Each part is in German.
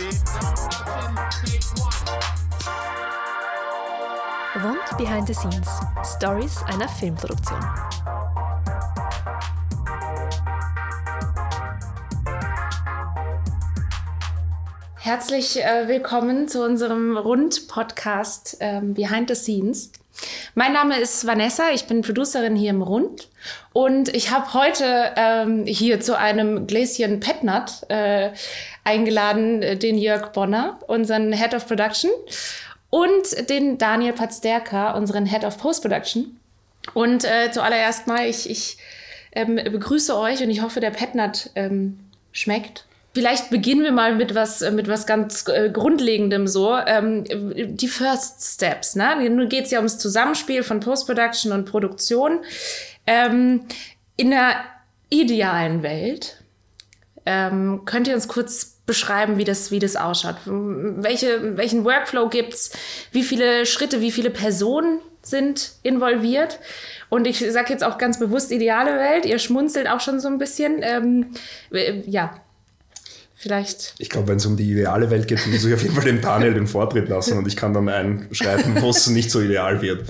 Rund Behind the Scenes. Stories einer Filmproduktion. Herzlich äh, willkommen zu unserem Rund-Podcast ähm, Behind the Scenes. Mein Name ist Vanessa, ich bin Producerin hier im Rund und ich habe heute ähm, hier zu einem Gläschen Petnat äh, eingeladen äh, den Jörg Bonner, unseren Head of Production und den Daniel Patzderka, unseren Head of Post-Production. Und äh, zuallererst mal, ich, ich ähm, begrüße euch und ich hoffe, der Petnat ähm, schmeckt. Vielleicht beginnen wir mal mit was, mit was ganz äh, Grundlegendem so. Ähm, die First Steps. Ne? Nun geht es ja ums Zusammenspiel von Post-Production und Produktion. Ähm, in der idealen Welt ähm, könnt ihr uns kurz beschreiben, wie das, wie das ausschaut? Welche, welchen Workflow gibt's? Wie viele Schritte, wie viele Personen sind involviert? Und ich sage jetzt auch ganz bewusst ideale Welt. Ihr schmunzelt auch schon so ein bisschen. Ähm, äh, ja, vielleicht. Ich glaube, wenn es um die ideale Welt geht, muss ich auf jeden Fall dem Daniel den Vortritt lassen und ich kann dann einschreiten, wo es nicht so ideal wird.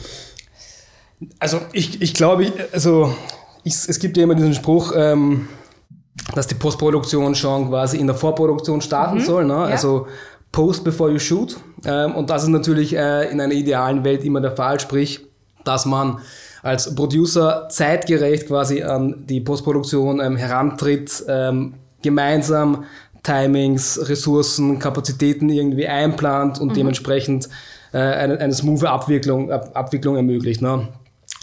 Also ich, ich glaube, also ich, es gibt ja immer diesen Spruch, ähm, dass die Postproduktion schon quasi in der Vorproduktion starten mhm, soll. Ne? Ja. Also Post before you shoot. Ähm, und das ist natürlich äh, in einer idealen Welt immer der Fall, sprich, dass man als Producer zeitgerecht quasi an die Postproduktion ähm, herantritt, ähm, gemeinsam Timings, Ressourcen, Kapazitäten irgendwie einplant und mhm. dementsprechend äh, eine, eine smooth Abwicklung, Ab Abwicklung ermöglicht, ne?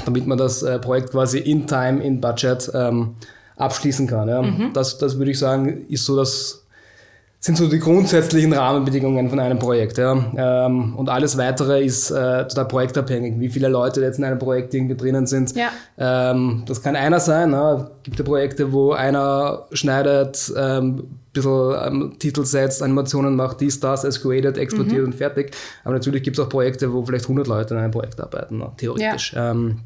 damit man das äh, Projekt quasi in Time, in Budget ähm, abschließen kann. Ja? Mhm. Das, das würde ich sagen, ist so das sind so die grundsätzlichen Rahmenbedingungen von einem Projekt. Ja. Ähm, und alles weitere ist äh, total projektabhängig, wie viele Leute jetzt in einem Projekt irgendwie drinnen sind. Ja. Ähm, das kann einer sein. Ne? Es gibt ja Projekte, wo einer schneidet, ähm, bisschen ähm, Titel setzt, Animationen macht, dies, das, escalated, exportiert mhm. und fertig. Aber natürlich gibt es auch Projekte, wo vielleicht 100 Leute in einem Projekt arbeiten, ne? theoretisch. Ja. Ähm,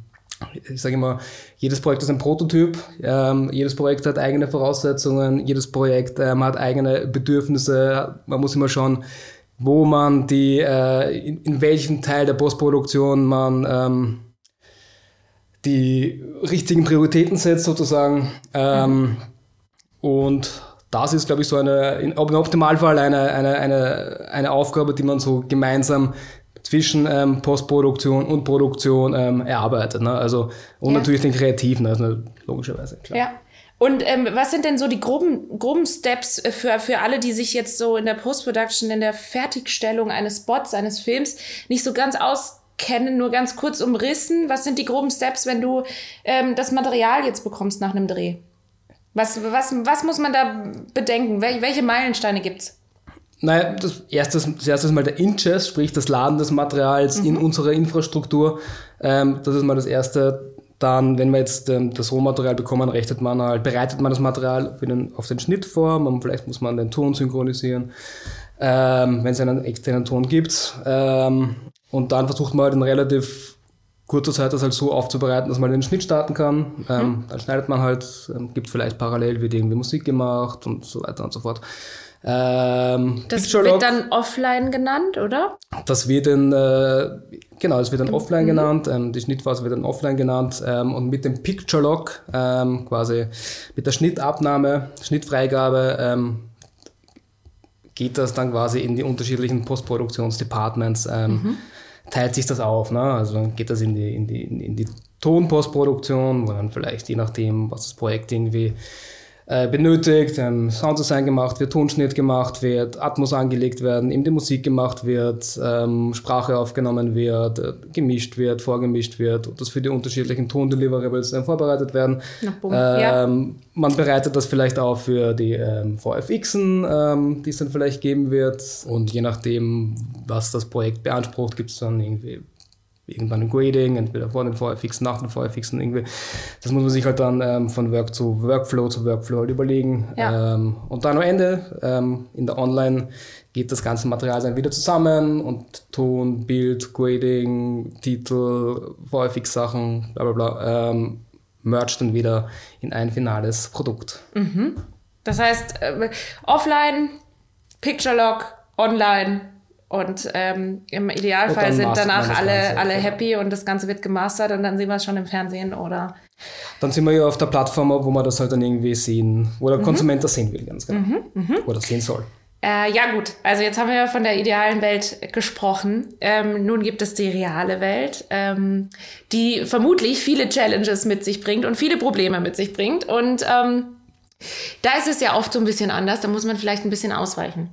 ich sage immer, jedes Projekt ist ein Prototyp, ähm, jedes Projekt hat eigene Voraussetzungen, jedes Projekt ähm, hat eigene Bedürfnisse. Man muss immer schauen, wo man die, äh, in, in welchem Teil der Postproduktion man ähm, die richtigen Prioritäten setzt, sozusagen. Mhm. Und das ist, glaube ich, so eine, im Optimalfall eine, eine, eine, eine Aufgabe, die man so gemeinsam zwischen ähm, Postproduktion und Produktion ähm, erarbeitet. Ne? Also, und ja. natürlich den Kreativen, also logischerweise, klar. Ja. Und ähm, was sind denn so die groben, groben Steps für, für alle, die sich jetzt so in der Post-Production, in der Fertigstellung eines Spots, eines Films nicht so ganz auskennen, nur ganz kurz umrissen? Was sind die groben Steps, wenn du ähm, das Material jetzt bekommst nach einem Dreh? Was, was, was muss man da bedenken? Wel welche Meilensteine gibt's? Naja, das erste, das erste ist mal der Ingest, sprich das Laden des Materials mhm. in unserer Infrastruktur. Ähm, das ist mal das erste. Dann, wenn wir jetzt ähm, das Rohmaterial bekommen, rechnet man halt, bereitet man das Material den, auf den Schnitt vor. Man, vielleicht muss man den Ton synchronisieren, ähm, wenn es einen externen Ton gibt. Ähm, und dann versucht man halt in relativ kurzer Zeit das halt so aufzubereiten, dass man den Schnitt starten kann. Ähm, mhm. Dann schneidet man halt, ähm, gibt vielleicht parallel, wird irgendwie Musik gemacht und so weiter und so fort. Ähm, das Picture wird dann offline genannt, oder? Das wird dann, äh, genau, es wird dann mhm. offline genannt, ähm, die Schnittphase wird dann offline genannt ähm, und mit dem Picture Log, ähm, quasi mit der Schnittabnahme, Schnittfreigabe, ähm, geht das dann quasi in die unterschiedlichen Postproduktionsdepartments, ähm, mhm. teilt sich das auf, ne? also dann geht das in die, in die, in die Tonpostproduktion, wo dann vielleicht je nachdem, was das Projekt irgendwie äh, benötigt, ähm, Sounddesign gemacht wird, Tonschnitt gemacht wird, Atmos angelegt werden, eben die Musik gemacht wird, ähm, Sprache aufgenommen wird, äh, gemischt wird, vorgemischt wird und das für die unterschiedlichen Tondeliverables äh, vorbereitet werden. Ähm, ja. Man bereitet das vielleicht auch für die ähm, VFXen, ähm, die es dann vielleicht geben wird und je nachdem, was das Projekt beansprucht, gibt es dann irgendwie irgendwann ein Grading, entweder vor den VFX, nach den und irgendwie. Das muss man sich halt dann ähm, von Work zu Workflow zu Workflow halt überlegen. Ja. Ähm, und dann am Ende ähm, in der Online geht das ganze Material dann wieder zusammen und Ton, Bild, Grading, Titel, VFX-Sachen, bla bla bla, ähm, mercht dann wieder in ein finales Produkt. Mhm. Das heißt, äh, offline Picture Log online und ähm, im Idealfall sind danach alle, alle happy und das Ganze wird gemastert und dann sehen wir es schon im Fernsehen oder. Dann sind wir ja auf der Plattform, wo man das halt dann irgendwie sehen, wo der mhm. Konsument das sehen will, ganz genau. Mhm, mh. Oder sehen soll. Äh, ja gut, also jetzt haben wir ja von der idealen Welt gesprochen. Ähm, nun gibt es die reale Welt, ähm, die vermutlich viele Challenges mit sich bringt und viele Probleme mit sich bringt. Und ähm, da ist es ja oft so ein bisschen anders, da muss man vielleicht ein bisschen ausweichen.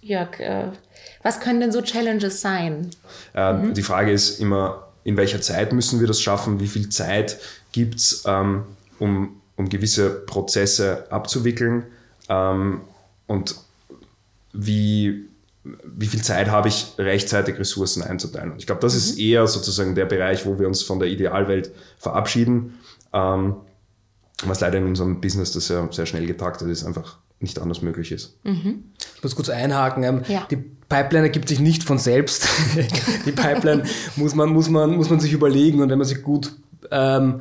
Jörg, äh, was können denn so Challenges sein? Äh, mhm. Die Frage ist immer, in welcher Zeit müssen wir das schaffen? Wie viel Zeit gibt es, ähm, um, um gewisse Prozesse abzuwickeln? Ähm, und wie, wie viel Zeit habe ich, rechtzeitig Ressourcen einzuteilen? Und ich glaube, das mhm. ist eher sozusagen der Bereich, wo wir uns von der Idealwelt verabschieden. Ähm, was leider in unserem Business, das ja sehr schnell getaktet ist, einfach nicht anders möglich ist. Mhm. Ich muss kurz einhaken. Ähm, ja. Die Pipeline ergibt sich nicht von selbst. die Pipeline muss man, muss, man, muss man sich überlegen und wenn man sich gut ähm,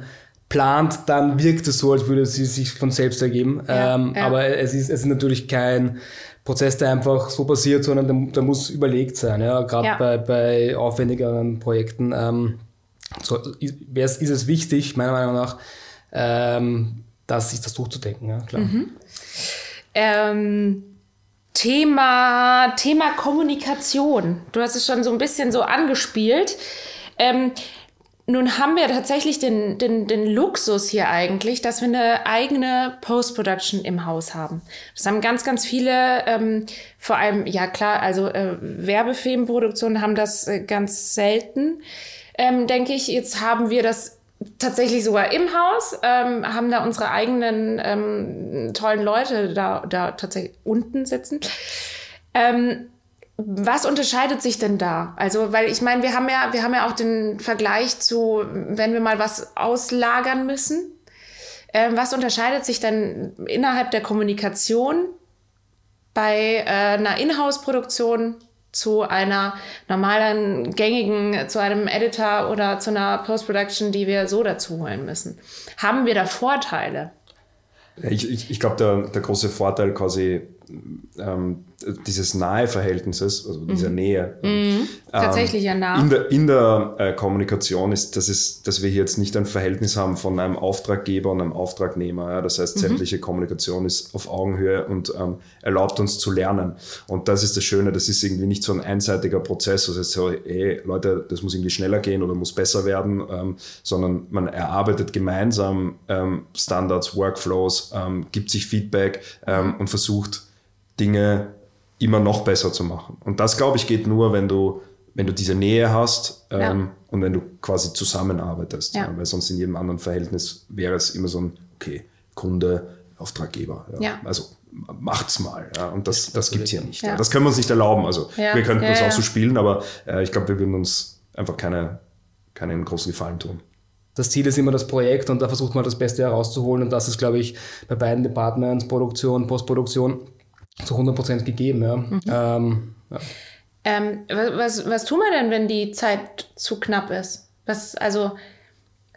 plant, dann wirkt es so, als würde sie sich von selbst ergeben. Ja, ähm, ja. Aber es ist, es ist natürlich kein Prozess, der einfach so passiert, sondern der, der muss überlegt sein. Ja? Gerade bei, bei aufwendigeren Projekten ähm, so, ist, ist es wichtig, meiner Meinung nach, ähm, dass sich das durchzudenken. Ja, klar. Mhm. Thema, Thema Kommunikation. Du hast es schon so ein bisschen so angespielt. Ähm, nun haben wir tatsächlich den, den, den Luxus hier eigentlich, dass wir eine eigene Post-Production im Haus haben. Das haben ganz, ganz viele, ähm, vor allem, ja klar, also äh, Werbefilmproduktionen haben das äh, ganz selten, ähm, denke ich. Jetzt haben wir das tatsächlich sogar im Haus, ähm, haben da unsere eigenen ähm, tollen Leute da, da tatsächlich unten sitzen. Ähm, was unterscheidet sich denn da? Also, weil ich meine, wir haben ja, wir haben ja auch den Vergleich zu, wenn wir mal was auslagern müssen. Ähm, was unterscheidet sich denn innerhalb der Kommunikation bei äh, einer Inhouse-Produktion zu einer normalen, gängigen, zu einem Editor oder zu einer Post-Production, die wir so dazu holen müssen. Haben wir da Vorteile? Ich, ich, ich glaube, der, der große Vorteil quasi ähm, dieses nahe Verhältnisses, also dieser mhm. Nähe. Mhm. Ähm, Tatsächlich ja nah. In der, in der äh, Kommunikation ist, dass, es, dass wir hier jetzt nicht ein Verhältnis haben von einem Auftraggeber und einem Auftragnehmer. Ja? Das heißt, mhm. sämtliche Kommunikation ist auf Augenhöhe und ähm, erlaubt uns zu lernen. Und das ist das Schöne, das ist irgendwie nicht so ein einseitiger Prozess, wo es so, ey, Leute, das muss irgendwie schneller gehen oder muss besser werden, ähm, sondern man erarbeitet gemeinsam ähm, Standards, Workflows, ähm, gibt sich Feedback ähm, und versucht, Dinge immer noch besser zu machen. Und das, glaube ich, geht nur, wenn du, wenn du diese Nähe hast ähm, ja. und wenn du quasi zusammenarbeitest. Ja. Ja, weil sonst in jedem anderen Verhältnis wäre es immer so ein, okay, Kunde, Auftraggeber. Ja. Also macht's mal. Ja. Und das, das gibt es hier nicht. Ja. Das können wir uns nicht erlauben. Also wir könnten uns auch so spielen, aber äh, ich glaube, wir würden uns einfach keine, keinen großen Gefallen tun. Das Ziel ist immer das Projekt und da versucht man das Beste herauszuholen und das ist, glaube ich, bei beiden Departments, Produktion, Postproduktion, zu 100% gegeben. Ja. Mhm. Ähm, ja. Ähm, was, was tun wir denn, wenn die Zeit zu knapp ist? Was, also,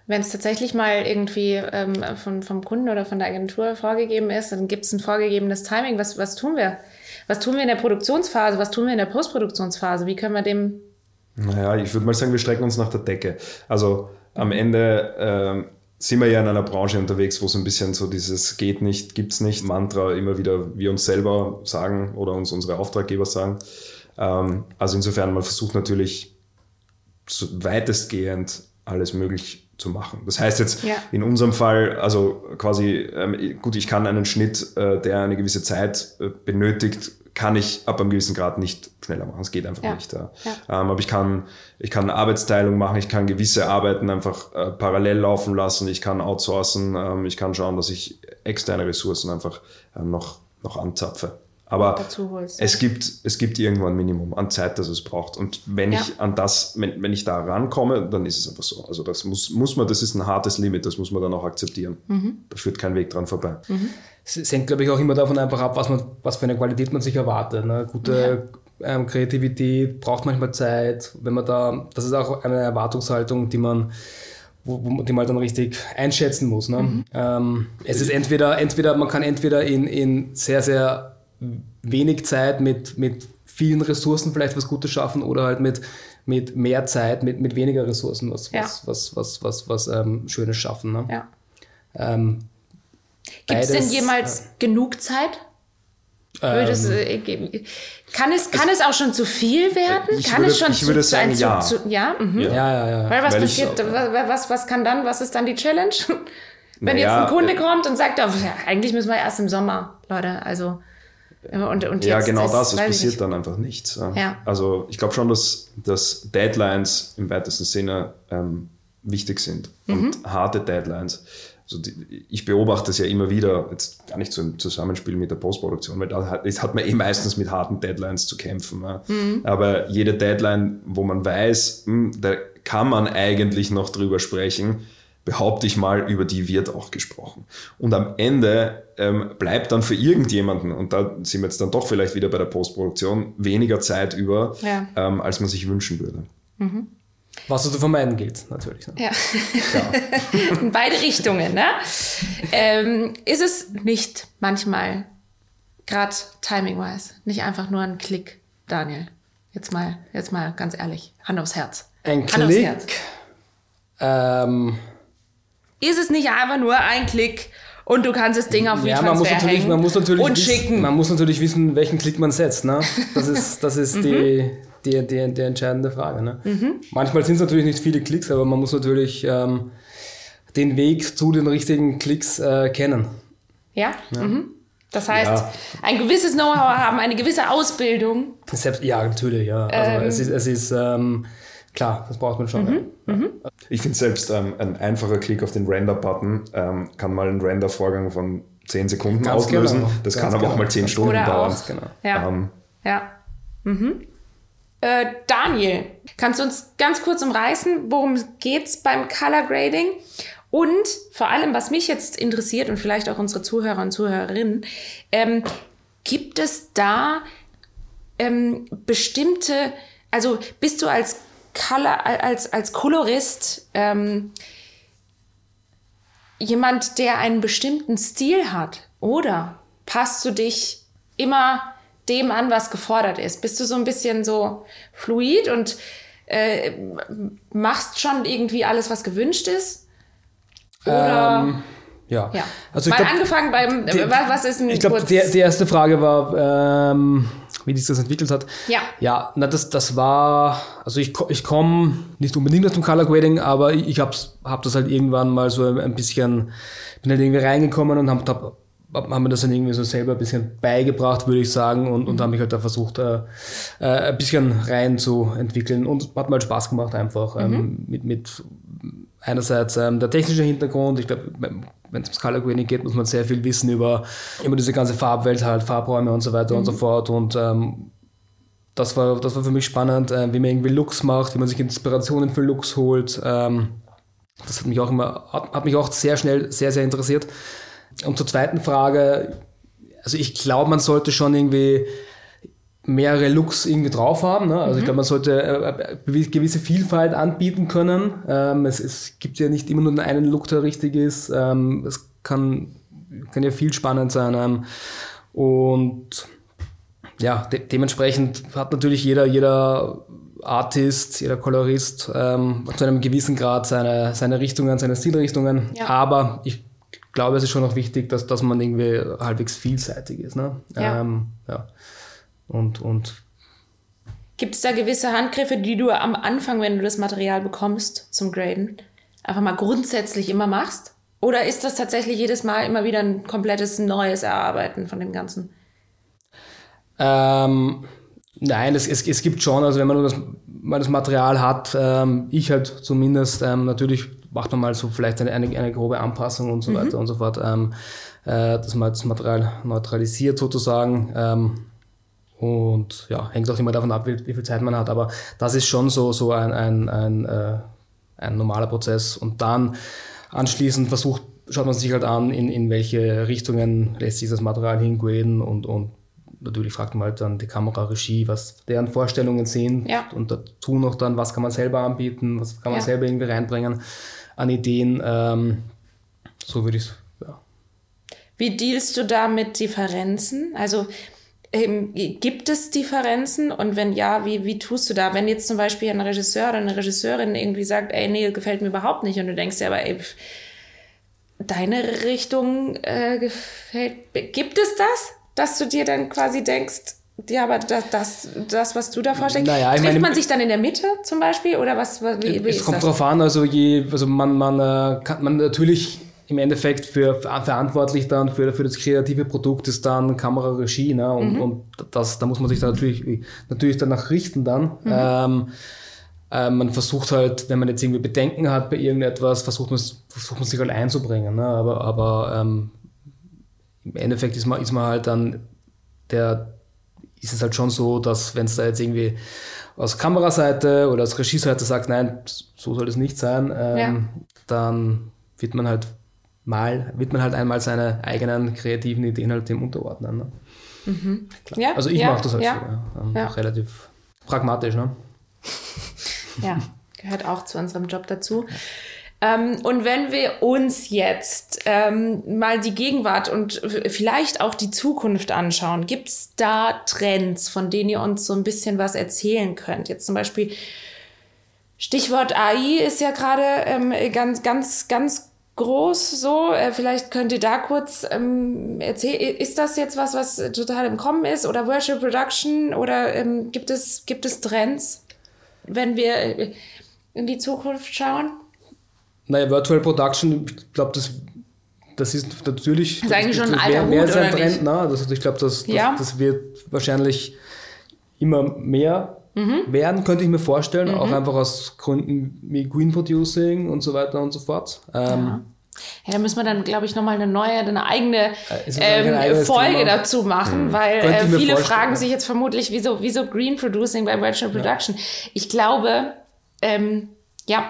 wenn es tatsächlich mal irgendwie ähm, von, vom Kunden oder von der Agentur vorgegeben ist, dann gibt es ein vorgegebenes Timing. Was, was tun wir? Was tun wir in der Produktionsphase? Was tun wir in der Postproduktionsphase? Wie können wir dem. Naja, ich würde mal sagen, wir strecken uns nach der Decke. Also am Ende ähm, sind wir ja in einer Branche unterwegs, wo so ein bisschen so dieses geht nicht, gibt's nicht Mantra immer wieder wir uns selber sagen oder uns unsere Auftraggeber sagen. Ähm, also insofern, man versucht natürlich so weitestgehend alles möglich zu machen. Das heißt jetzt ja. in unserem Fall, also quasi, ähm, gut, ich kann einen Schnitt, äh, der eine gewisse Zeit äh, benötigt, kann ich ab einem gewissen Grad nicht schneller machen. Es geht einfach ja. nicht. Ja. ja. Ähm, aber ich kann, ich kann Arbeitsteilung machen, ich kann gewisse Arbeiten einfach äh, parallel laufen lassen, ich kann outsourcen, ähm, ich kann schauen, dass ich externe Ressourcen einfach ähm, noch, noch anzapfe. Aber es gibt, es gibt irgendwo ein Minimum an Zeit, das es braucht. Und wenn ich an das, wenn, wenn ich da rankomme, dann ist es einfach so. Also das muss, muss man, das ist ein hartes Limit, das muss man dann auch akzeptieren. Mhm. Da führt kein Weg dran vorbei. Mhm. Es hängt, glaube ich, auch immer davon einfach ab, was, man, was für eine Qualität man sich erwartet. Ne? Gute ja. ähm, Kreativität braucht manchmal Zeit. Wenn man da, das ist auch eine Erwartungshaltung, die man wo, wo, die man dann richtig einschätzen muss. Ne? Mhm. Ähm, es ist entweder, entweder, man kann entweder in, in sehr, sehr wenig Zeit mit, mit vielen Ressourcen vielleicht was Gutes schaffen oder halt mit, mit mehr Zeit, mit, mit weniger Ressourcen was, Ja. was, was, was, was, was ähm, Schönes schaffen. Ne? Ja. Ähm, Gibt es denn jemals genug Zeit? Würde es, ähm, äh, ge- kann, es, kann es auch schon zu viel werden? Ich kann würde- es schon ich würde zu, sagen, ja. Zu, zu, ja? Mhm. ja, ja, ja. Weil was Weil ich- passiert, wa- was, was kann dann, was ist dann die Challenge? Wenn Naja, jetzt ein Kunde äh, kommt und sagt, oh, ja, eigentlich müssen wir erst im Sommer, Leute, also und, und Ja, genau das, es ich passiert nicht. dann einfach nichts. Ja. Ja. Also ich glaube schon, dass, dass Deadlines im weitesten Sinne ähm, wichtig sind und Mhm. harte Deadlines. Also die, ich beobachte es ja immer wieder, jetzt gar nicht so im Zusammenspiel mit der Postproduktion, weil da hat, hat man eh meistens mit harten Deadlines zu kämpfen. Ja. Mhm. Aber jede Deadline, wo man weiß, hm, da kann man eigentlich noch drüber sprechen, behaupte ich mal, über die wird auch gesprochen. Und am Ende ähm, bleibt dann für irgendjemanden, und da sind wir jetzt dann doch vielleicht wieder bei der Postproduktion, weniger Zeit über, Ja. ähm, als man sich wünschen würde. Was zu vermeiden gilt, natürlich. Ne? Ja. In beide Richtungen, ne? Ähm, ist es nicht manchmal, gerade timing-wise, nicht einfach nur ein Klick, Daniel? Jetzt mal, jetzt mal ganz ehrlich, Hand aufs Herz. Ein Hand Klick. Herz. Ähm, Ist es nicht einfach nur ein Klick und du kannst das Ding auf ja, man muss, natürlich, man, muss natürlich und wissen, schicken? man muss natürlich wissen, welchen Klick man setzt. Ne? Das ist, das ist Mhm. die, die, die, die entscheidende Frage. Ne? Manchmal sind es natürlich nicht viele Klicks, aber man muss natürlich ähm, den Weg zu den richtigen Klicks äh, kennen. Ja. Mhm. Das heißt, Ja. ein gewisses Know-how haben, eine gewisse Ausbildung. Selbst, ja, natürlich, ja. Also Ähm. es ist, es ist ähm, klar, das braucht man schon. Mhm. Ja. Ich finde selbst ähm, ein einfacher Klick auf den Render-Button ähm, kann mal einen Render-Vorgang von 10 Sekunden Ganz auslösen. genau. Das Ganz kann aber auch genau. mal 10 Stunden Oder dauern. auch. Genau. Ja. Ähm, Ja. Mhm. Äh, Daniel, kannst du uns ganz kurz umreißen, worum geht's beim Color Grading? Und vor allem, was mich jetzt interessiert und vielleicht auch unsere Zuhörer und Zuhörerinnen, ähm, gibt es da ähm, bestimmte, also bist du als Color, als, als Kolorist ähm, jemand, der einen bestimmten Stil hat? Oder passt du dich immer dem an, was gefordert ist? Bist du so ein bisschen so fluid und äh, machst schon irgendwie alles, was gewünscht ist? Oder Ähm, ja. ja. Also ich Mal glaub, angefangen beim die- was, ist ein Ich glaube, die, die erste Frage war, ähm, wie sich das entwickelt hat. Ja. Ja, na, das, das war, also ich, ich komme nicht unbedingt aus dem Color Grading, aber ich, ich hab's, hab das halt irgendwann mal so ein bisschen, bin halt irgendwie reingekommen und hab, hab, hab, hab mir das dann irgendwie so selber ein bisschen beigebracht, würde ich sagen, und, und habe mich halt da versucht, äh, äh, ein bisschen rein zu entwickeln. Und hat mal Spaß gemacht einfach, ähm, mit, mit einerseits ähm, der technische Hintergrund, ich glaube, wenn es ums Color Grading geht, muss man sehr viel wissen über immer diese ganze Farbwelt halt, Farbräume und so weiter und so fort. Und ähm, das war, das war für mich spannend, äh, wie man irgendwie Looks macht, wie man sich Inspirationen für Looks holt. Ähm, das hat mich auch immer, hat, hat mich auch sehr schnell sehr, sehr interessiert. Und zur zweiten Frage, also ich glaube, man sollte schon irgendwie mehrere Looks irgendwie drauf haben. Ne? Also ich glaube, man sollte äh, äh, gewisse Vielfalt anbieten können. Ähm, es, es gibt ja nicht immer nur einen Look, der richtig ist. Ähm, es kann, kann ja viel spannend sein. Ähm, und ja, de dementsprechend hat natürlich jeder, jeder Artist, jeder Kolorist ähm, zu einem gewissen Grad seine, seine Richtungen, seine Stilrichtungen. Ja. Aber ich glaube, es ist schon noch wichtig, dass, dass man irgendwie halbwegs vielseitig ist. Ne? Ja. Ähm, ja. Und, und Gibt es da gewisse Handgriffe, die du am Anfang, wenn du das Material bekommst zum Graden, einfach mal grundsätzlich immer machst? Oder ist das tatsächlich jedes Mal immer wieder ein komplettes neues Erarbeiten von dem Ganzen? Ähm, nein, es, es, es gibt schon, also wenn man das, mal das Material hat, ähm, ich halt zumindest, ähm, natürlich macht man mal so vielleicht eine, eine, eine grobe Anpassung und so weiter und so fort, ähm, äh, dass man das Material neutralisiert sozusagen. Ähm, und ja, hängt auch immer davon ab, wie, wie viel Zeit man hat. Aber das ist schon so, so ein, ein, ein, äh, ein normaler Prozess. Und dann anschließend versucht, schaut man sich halt an, in, in welche Richtungen lässt sich das Material hingraden und, und natürlich fragt man halt dann die Kameraregie, was deren Vorstellungen sind Ja. und dazu noch dann, was kann man selber anbieten, was kann man Ja. selber irgendwie reinbringen an Ideen. Ähm, so würde ich es, ja. Wie dealst du da mit Differenzen? Also Ähm, gibt es Differenzen und wenn ja, wie, wie tust du da? Wenn jetzt zum Beispiel ein Regisseur oder eine Regisseurin irgendwie sagt, ey, nee, gefällt mir überhaupt nicht und du denkst dir aber, ey, deine Richtung äh, gefällt, gibt es das, dass du dir dann quasi denkst, ja, aber das, das, das was du da vorstellst, Naja, trifft meine- man sich dann in der Mitte zum Beispiel oder was, wie, wie es kommt das? drauf an, also je, also man, man äh, kann man natürlich im Endeffekt für ver- verantwortlich dann für, für das kreative Produkt ist dann Kamera, Regie, ne? Und, Mhm. und das, da muss man sich dann natürlich, natürlich danach richten dann. Mhm. Ähm, äh, man versucht halt, wenn man jetzt irgendwie Bedenken hat bei irgendetwas, versucht man, versucht man sich halt einzubringen. Ne? Aber, aber ähm, im Endeffekt ist man, ist man halt dann der, ist es halt schon so, dass wenn es da jetzt irgendwie aus Kameraseite oder aus Regieseite sagt, nein, so soll es nicht sein, ähm, Ja. dann wird man halt mal, wird man halt einmal seine eigenen kreativen Ideen halt dem unterordnen. Ne? Ja, Also ich ja, mache das halt so, ja. Ähm, relativ pragmatisch. Ne? Ja, gehört auch zu unserem Job dazu. Ähm, und wenn wir uns jetzt ähm, mal die Gegenwart und vielleicht auch die Zukunft anschauen, gibt es da Trends, von denen ihr uns so ein bisschen was erzählen könnt? Jetzt zum Beispiel Stichwort AI ist ja gerade ähm, ganz, ganz, ganz groß so. Äh, vielleicht könnt ihr da kurz ähm, erzählen, ist das jetzt was, was total im Kommen ist oder Virtual Production oder ähm, gibt, es, gibt es Trends, wenn wir in die Zukunft schauen? Naja, Virtual Production, ich glaube, das, das ist natürlich. ist eigentlich schon ein mehr, mehr Hut, ein Trend. Ne? Das, ich glaube, das, das, Ja. das wird wahrscheinlich immer mehr Mhm. werden, könnte ich mir vorstellen. Auch einfach aus Gründen wie Green Producing und so weiter und so fort. Ähm, Ja, da müssen wir dann, glaube ich, nochmal eine neue, eine eigene das ein ähm, Folge Thema? dazu machen, weil Könnte äh, viele fragen ja. sich jetzt vermutlich, wieso, wieso Green Producing bei Virtual Production. Ich glaube, ähm, ja,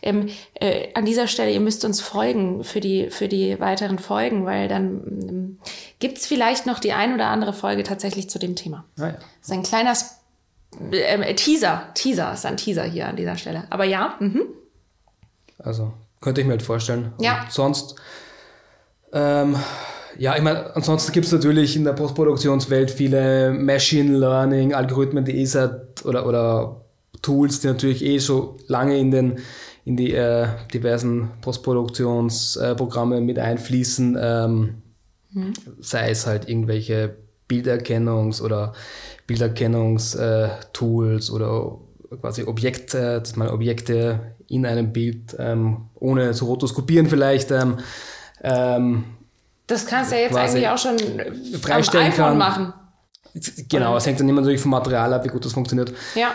ähm, äh, an dieser Stelle, ihr müsst uns folgen für die, für die weiteren Folgen, weil dann ähm, gibt es vielleicht noch die ein oder andere Folge tatsächlich zu dem Thema. ah, ja. Das ist ein kleiner Sp ähm, Teaser. Teaser ist ein Teaser hier an dieser Stelle. Aber ja, mhm. Also könnte ich mir halt vorstellen. Ja. Und sonst, ähm, ja, ich meine, ansonsten gibt es natürlich in der Postproduktionswelt viele Machine Learning, Algorithmen, die eh seit oder, oder Tools, die natürlich eh so lange in den in die äh, diversen Postproduktionsprogramme äh, mit einfließen, ähm, sei es halt irgendwelche Bilderkennungs- oder Bilderkennungstools oder quasi Objekte, dass man Objekte in einem Bild ähm, ohne zu rotoskopieren vielleicht ähm, ähm, das kannst du ja jetzt eigentlich auch schon äh, am iPhone kann. machen. Genau, es hängt dann immer natürlich vom Material ab, wie gut das funktioniert. Ja.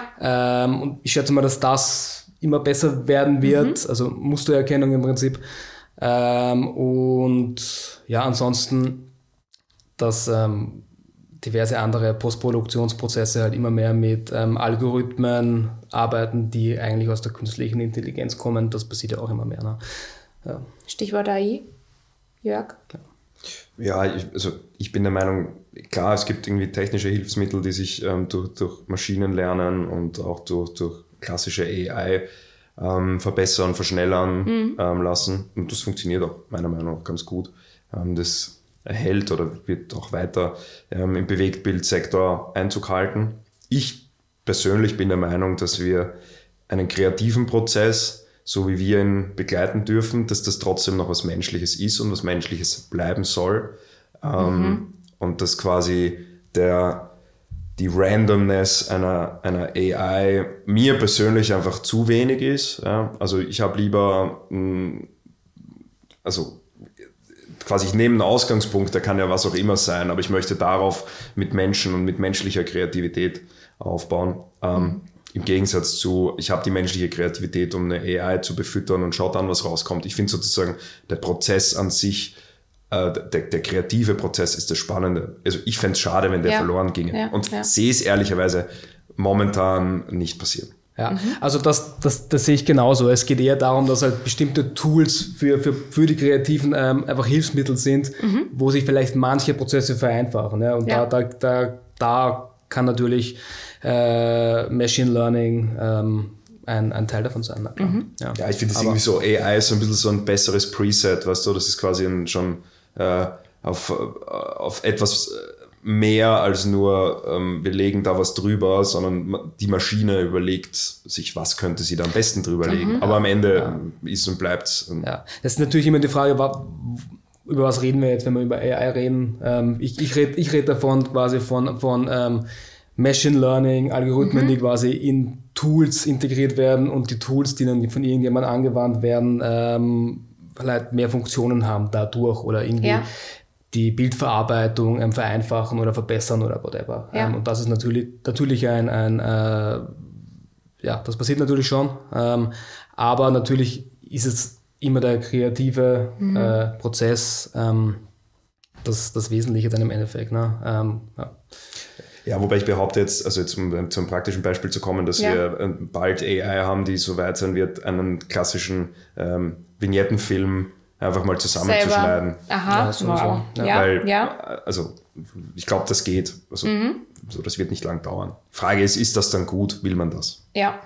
Ähm, und ich schätze mal, dass das immer besser werden wird, also Mustererkennung im Prinzip. Ähm, und ja, ansonsten, dass ähm, diverse andere Postproduktionsprozesse halt immer mehr mit ähm, Algorithmen arbeiten, die eigentlich aus der künstlichen Intelligenz kommen. Das passiert ja auch immer mehr. Ne? Ja. Stichwort AI. Jörg. Ja, ich, also ich bin der Meinung, klar, es gibt irgendwie technische Hilfsmittel, die sich ähm, durch, durch Maschinenlernen und auch durch, durch klassische AI ähm, verbessern, verschnellern ähm, lassen. Und das funktioniert auch meiner Meinung nach ganz gut. Ähm, das erhält oder wird auch weiter ähm, im Bewegtbildsektor Einzug halten. Ich persönlich bin der Meinung, dass wir einen kreativen Prozess, so wie wir ihn begleiten dürfen, dass das trotzdem noch was Menschliches ist und was Menschliches bleiben soll. Ähm, und dass quasi der, die Randomness einer, einer AI mir persönlich einfach zu wenig ist. Ja? Also ich habe lieber, mh, also quasi ich nehme einen Ausgangspunkt, der kann ja was auch immer sein, aber ich möchte darauf mit Menschen und mit menschlicher Kreativität aufbauen. Ähm, Im Gegensatz zu, ich habe die menschliche Kreativität, um eine AI zu befüttern und schaut dann, was rauskommt. Ich finde sozusagen, der Prozess an sich, äh, der, der kreative Prozess ist das Spannende. Also ich fände es schade, wenn der Ja. verloren ginge. Ja, und ja. sehe es ehrlicherweise momentan nicht passieren. Ja, also das, das, das sehe ich genauso. Es geht eher darum, dass halt bestimmte Tools für, für, für die Kreativen ähm, einfach Hilfsmittel sind, wo sich vielleicht manche Prozesse vereinfachen. Ja? Und Ja. da, da, da, da kann natürlich äh, Machine Learning ähm, ein, ein Teil davon sein. Klar. Ja. Ja, ich finde das Aber- irgendwie so, AI ist so ein bisschen so ein besseres Preset, weißt du, das ist quasi ein, schon äh, auf, äh, auf etwas mehr als nur, ähm, wir legen da was drüber, sondern die Maschine überlegt sich, was könnte sie da am besten drüber legen. Mhm. Aber am Ende ja. ist und bleibt. Ja, das ist natürlich immer die Frage, über was reden wir jetzt, wenn wir über AI reden. Ähm, ich ich rede ich red davon quasi von, von ähm, Machine Learning, Algorithmen, mhm. die quasi in Tools integriert werden und die Tools, die dann von irgendjemandem angewandt werden, ähm, vielleicht mehr Funktionen haben dadurch oder irgendwie ja. die Bildverarbeitung ähm, vereinfachen oder verbessern oder whatever. Ja. Ähm, und das ist natürlich, natürlich ein, ein äh, ja, das passiert natürlich schon, ähm, aber natürlich ist es immer der kreative mhm. äh, Prozess ähm, das, das Wesentliche dann im Endeffekt. Ne? Ähm, ja. Ja, wobei ich behaupte jetzt, also jetzt um zum praktischen Beispiel zu kommen, dass ja. wir bald AI haben, die so weit sein wird, einen klassischen ähm, Vignettenfilm einfach mal zusammenzuschneiden. Aha, ja, wow. So. Ja. Weil, ja. Also ich glaube, das geht. Also mhm. so, das wird nicht lang dauern. Frage ist, ist das dann gut? Will man das? Ja.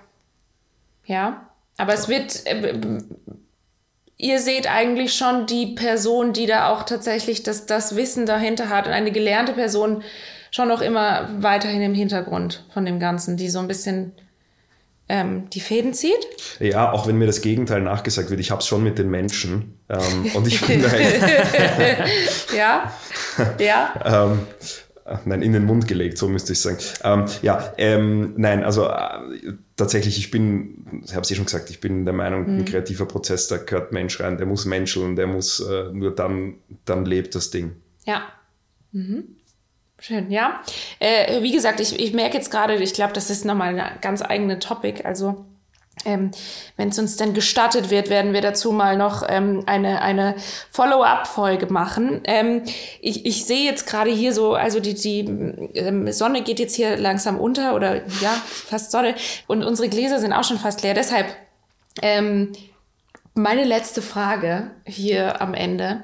Ja. Aber es wird. Äh, ihr seht eigentlich schon die Person, die da auch tatsächlich das, das Wissen dahinter hat und eine gelernte Person schon noch immer weiterhin im Hintergrund von dem Ganzen, die so ein bisschen ähm, die Fäden zieht. Ja, auch wenn mir das Gegenteil nachgesagt wird, ich habe es schon mit den Menschen ähm, und ich finde ja, ja. ähm, nein, in den Mund gelegt, so müsste ich sagen. Ähm, ja, ähm, nein, also äh, tatsächlich, ich bin, ich habe es eh schon gesagt, ich bin der Meinung, mhm. ein kreativer Prozess, da gehört Mensch rein, der muss menscheln, der muss, äh, nur dann, dann lebt das Ding. Ja. Mhm. Schön, ja. Äh, wie gesagt, ich, ich merke jetzt gerade, ich glaube, das ist nochmal eine ganz eigene Topic. Also, ähm, wenn es uns denn gestattet wird, werden wir dazu mal noch ähm, eine, eine Follow-up-Folge machen. Ähm, ich, ich sehe jetzt gerade hier so, also die, die ähm, Sonne geht jetzt hier langsam unter oder ja, fast Sonne. Und unsere Gläser sind auch schon fast leer. Deshalb ähm, meine letzte Frage hier am Ende.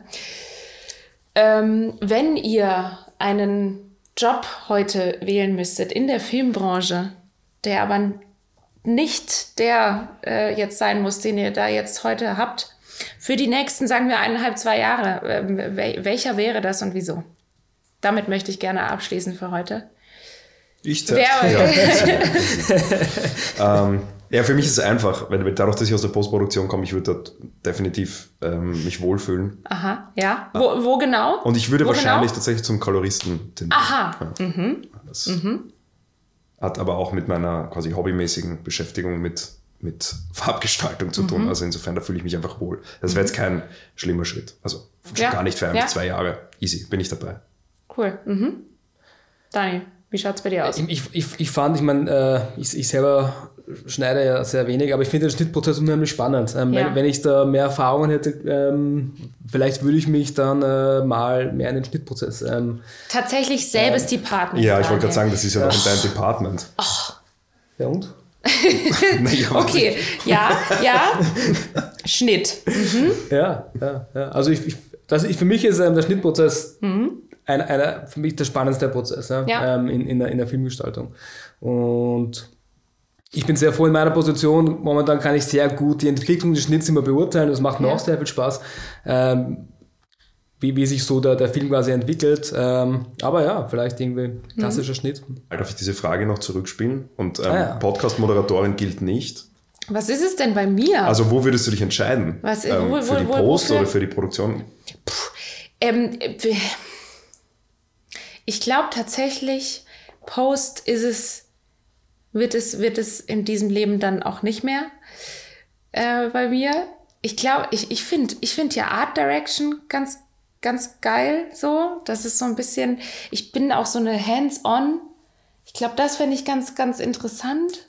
Ähm, wenn ihr einen Job heute wählen müsstet in der Filmbranche, der aber nicht der äh, jetzt sein muss, den ihr da jetzt heute habt, für die nächsten, sagen wir, eineinhalb, zwei Jahre, äh, welcher wäre das und wieso? Damit möchte ich gerne abschließen für heute. Ich Wer, ja. ähm, ja, für mich ist es einfach, weil dadurch, dass ich aus der Postproduktion komme, ich würde dort definitiv ähm, mich wohlfühlen. Aha, ja. Wo, wo genau? Und ich würde wo wahrscheinlich genau? tatsächlich zum Koloristen tendieren. Aha. Ja. Mhm. Das mhm. hat aber auch mit meiner quasi hobbymäßigen Beschäftigung mit, mit Farbgestaltung zu tun. Mhm. Also insofern, da fühle ich mich einfach wohl. Das wäre jetzt kein schlimmer Schritt. Also ja. gar nicht für ein, ja. zwei Jahre. Easy, bin ich dabei. Cool. Mhm. Daniel, wie schaut es bei dir aus? Ich, ich, ich fand, ich meine, äh, ich, ich selber schneide ja sehr wenig, aber ich finde den Schnittprozess unheimlich spannend. Ähm, ja. wenn, wenn, ich da mehr Erfahrungen hätte, ähm, vielleicht würde ich mich dann äh, mal mehr in den Schnittprozess. Ähm, Tatsächlich selbes ähm, Department. Ja, ich wollte gerade sagen, das ist ja, ja. noch in deinem Department. Ach. Ja und? naja, okay, ja, ja. Schnitt. Mhm. Ja, ja, ja. Also ich, ich, das, ich, für mich ist ähm, der Schnittprozess mhm. einer, einer, für mich der spannendste Prozess ja, ja. Ähm, in, in, der, in der Filmgestaltung. Und ich bin sehr froh in meiner Position. Momentan kann ich sehr gut die Entwicklung des Schnitts immer beurteilen. Das macht mir ja. auch sehr viel Spaß. Ähm, wie, wie sich so der, der Film quasi entwickelt. Ähm, aber ja, vielleicht irgendwie klassischer mhm. Schnitt. Darf ich diese Frage noch zurückspielen? Und ähm, ah, ja. Podcast-Moderatorin gilt nicht. Was ist es denn bei mir? Also wo würdest du dich entscheiden? Was, ähm, wo, für die Post wo, oder für die Produktion? Puh, ähm, ich glaube tatsächlich, Post ist es wird es, wird es in diesem Leben dann auch nicht mehr äh, bei mir. Ich glaube, ich, ich finde ich find ja Art Direction ganz, ganz geil so. Das ist so ein bisschen, ich bin auch so eine Hands-on. Ich glaube, das fände ich ganz, ganz interessant.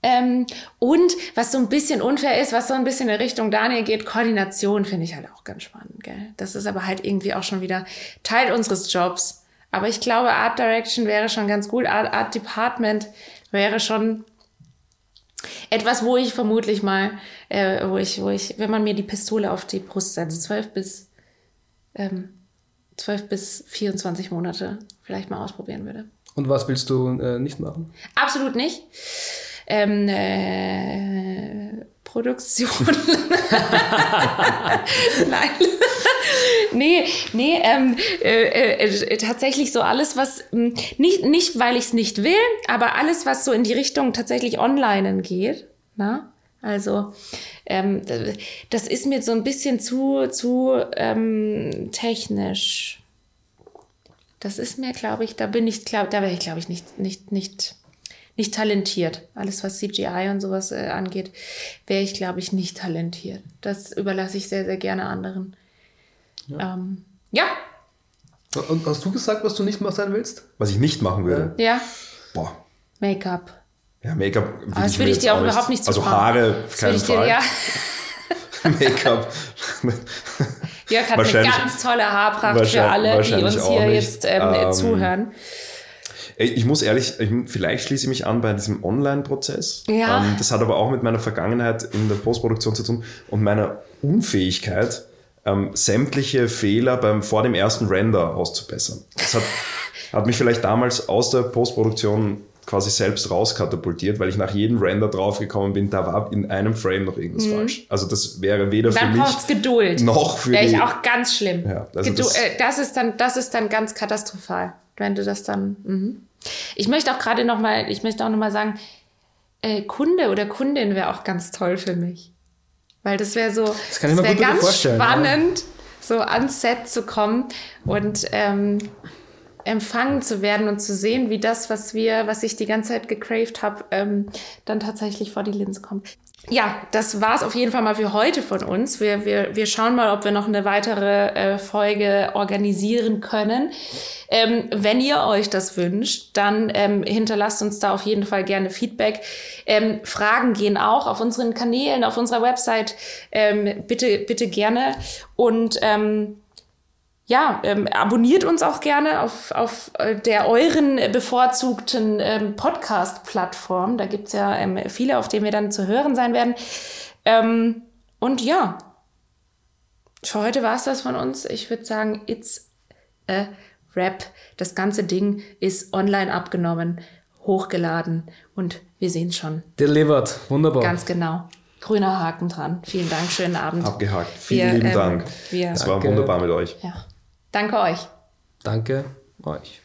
Ähm, und was so ein bisschen unfair ist, was so ein bisschen in Richtung Daniel geht, Koordination finde ich halt auch ganz spannend, gell? Das ist aber halt irgendwie auch schon wieder Teil unseres Jobs. Aber ich glaube, Art Direction wäre schon ganz gut. Art, Art Department wäre schon etwas, wo ich vermutlich mal, äh, wo ich, wo ich, wenn man mir die Pistole auf die Brust setzt, zwölf bis ähm, 12 bis 24 Monate vielleicht mal ausprobieren würde. Und was willst du äh, nicht machen? Absolut nicht. Ähm, äh, Postproduktion. Nein. nee, nee, ähm, äh, äh, tatsächlich so alles, was, mh, nicht, nicht weil ich es nicht will, aber alles, was so in die Richtung tatsächlich online geht. Na? Also, ähm, das ist mir so ein bisschen zu, zu ähm, technisch. Das ist mir, glaube ich, da bin ich, glaub, da wäre ich, glaube ich, nicht, nicht, nicht, nicht talentiert. Alles, was CGI und sowas äh, angeht, wäre ich, glaube ich, nicht talentiert. Das überlasse ich sehr, sehr gerne anderen. Ja. Ähm, ja. Und hast du gesagt, was du nicht mehr sein willst? Was ich nicht machen würde? Ja. Boah. Make-up. Ja, Make-up. Das würde ich dir auch überhaupt nicht Also zutrauen. Haare, auf keinen dir, ja. Make-up. Jörg hat eine ganz tolle Haarpracht für alle, die uns hier nicht. jetzt ähm, Ähm, zuhören. Ich muss ehrlich, ich, vielleicht schließe ich mich an bei diesem Online-Prozess. Ja. Ähm, das hat aber auch mit meiner Vergangenheit in der Postproduktion zu tun und meiner Unfähigkeit, ähm, sämtliche Fehler beim, vor dem ersten Render auszubessern. Das hat, hat mich vielleicht damals aus der Postproduktion quasi selbst rauskatapultiert, weil ich nach jedem Render draufgekommen bin, da war in einem Frame noch irgendwas falsch. Also das wäre weder für Mhm. Dann mich braucht es Geduld. noch für Wäre ich auch ganz schlimm. Ja, also das- äh, das, ist dann, das ist dann ganz katastrophal, wenn du das dann. Mhm. Ich möchte auch gerade noch mal, ich möchte auch noch mal sagen, äh, Kunde oder Kundin wäre auch ganz toll für mich, weil das wäre so, das kann ich mir wäre gut ganz vorstellen, ja. spannend, so ans Set zu kommen und ähm, empfangen zu werden und zu sehen, wie das, was wir, was ich die ganze Zeit gecraved habe, ähm, dann tatsächlich vor die Linse kommt. Ja, das war's auf jeden Fall mal für heute von uns. Wir, wir, wir schauen mal, ob wir noch eine weitere äh, Folge organisieren können. Ähm, wenn ihr euch das wünscht, dann ähm, hinterlasst uns da auf jeden Fall gerne Feedback. Ähm, Fragen gehen auch auf unseren Kanälen, auf unserer Website. Ähm, bitte, bitte gerne. Und ähm, ja, ähm, abonniert uns auch gerne auf, auf äh, der euren bevorzugten ähm, Podcast-Plattform. Da gibt's ja ähm, viele, auf denen wir dann zu hören sein werden. Ähm, und ja, für heute war's das von uns. Ich würde sagen, it's a wrap. Das ganze Ding ist online abgenommen, hochgeladen und wir sehen schon Delivered. Wunderbar. ganz genau. Grüner Haken dran. Vielen Dank, schönen Abend. Abgehakt. Vielen Wir, lieben ähm, Dank. Es war wunderbar mit euch. Ja. Danke euch. Danke euch.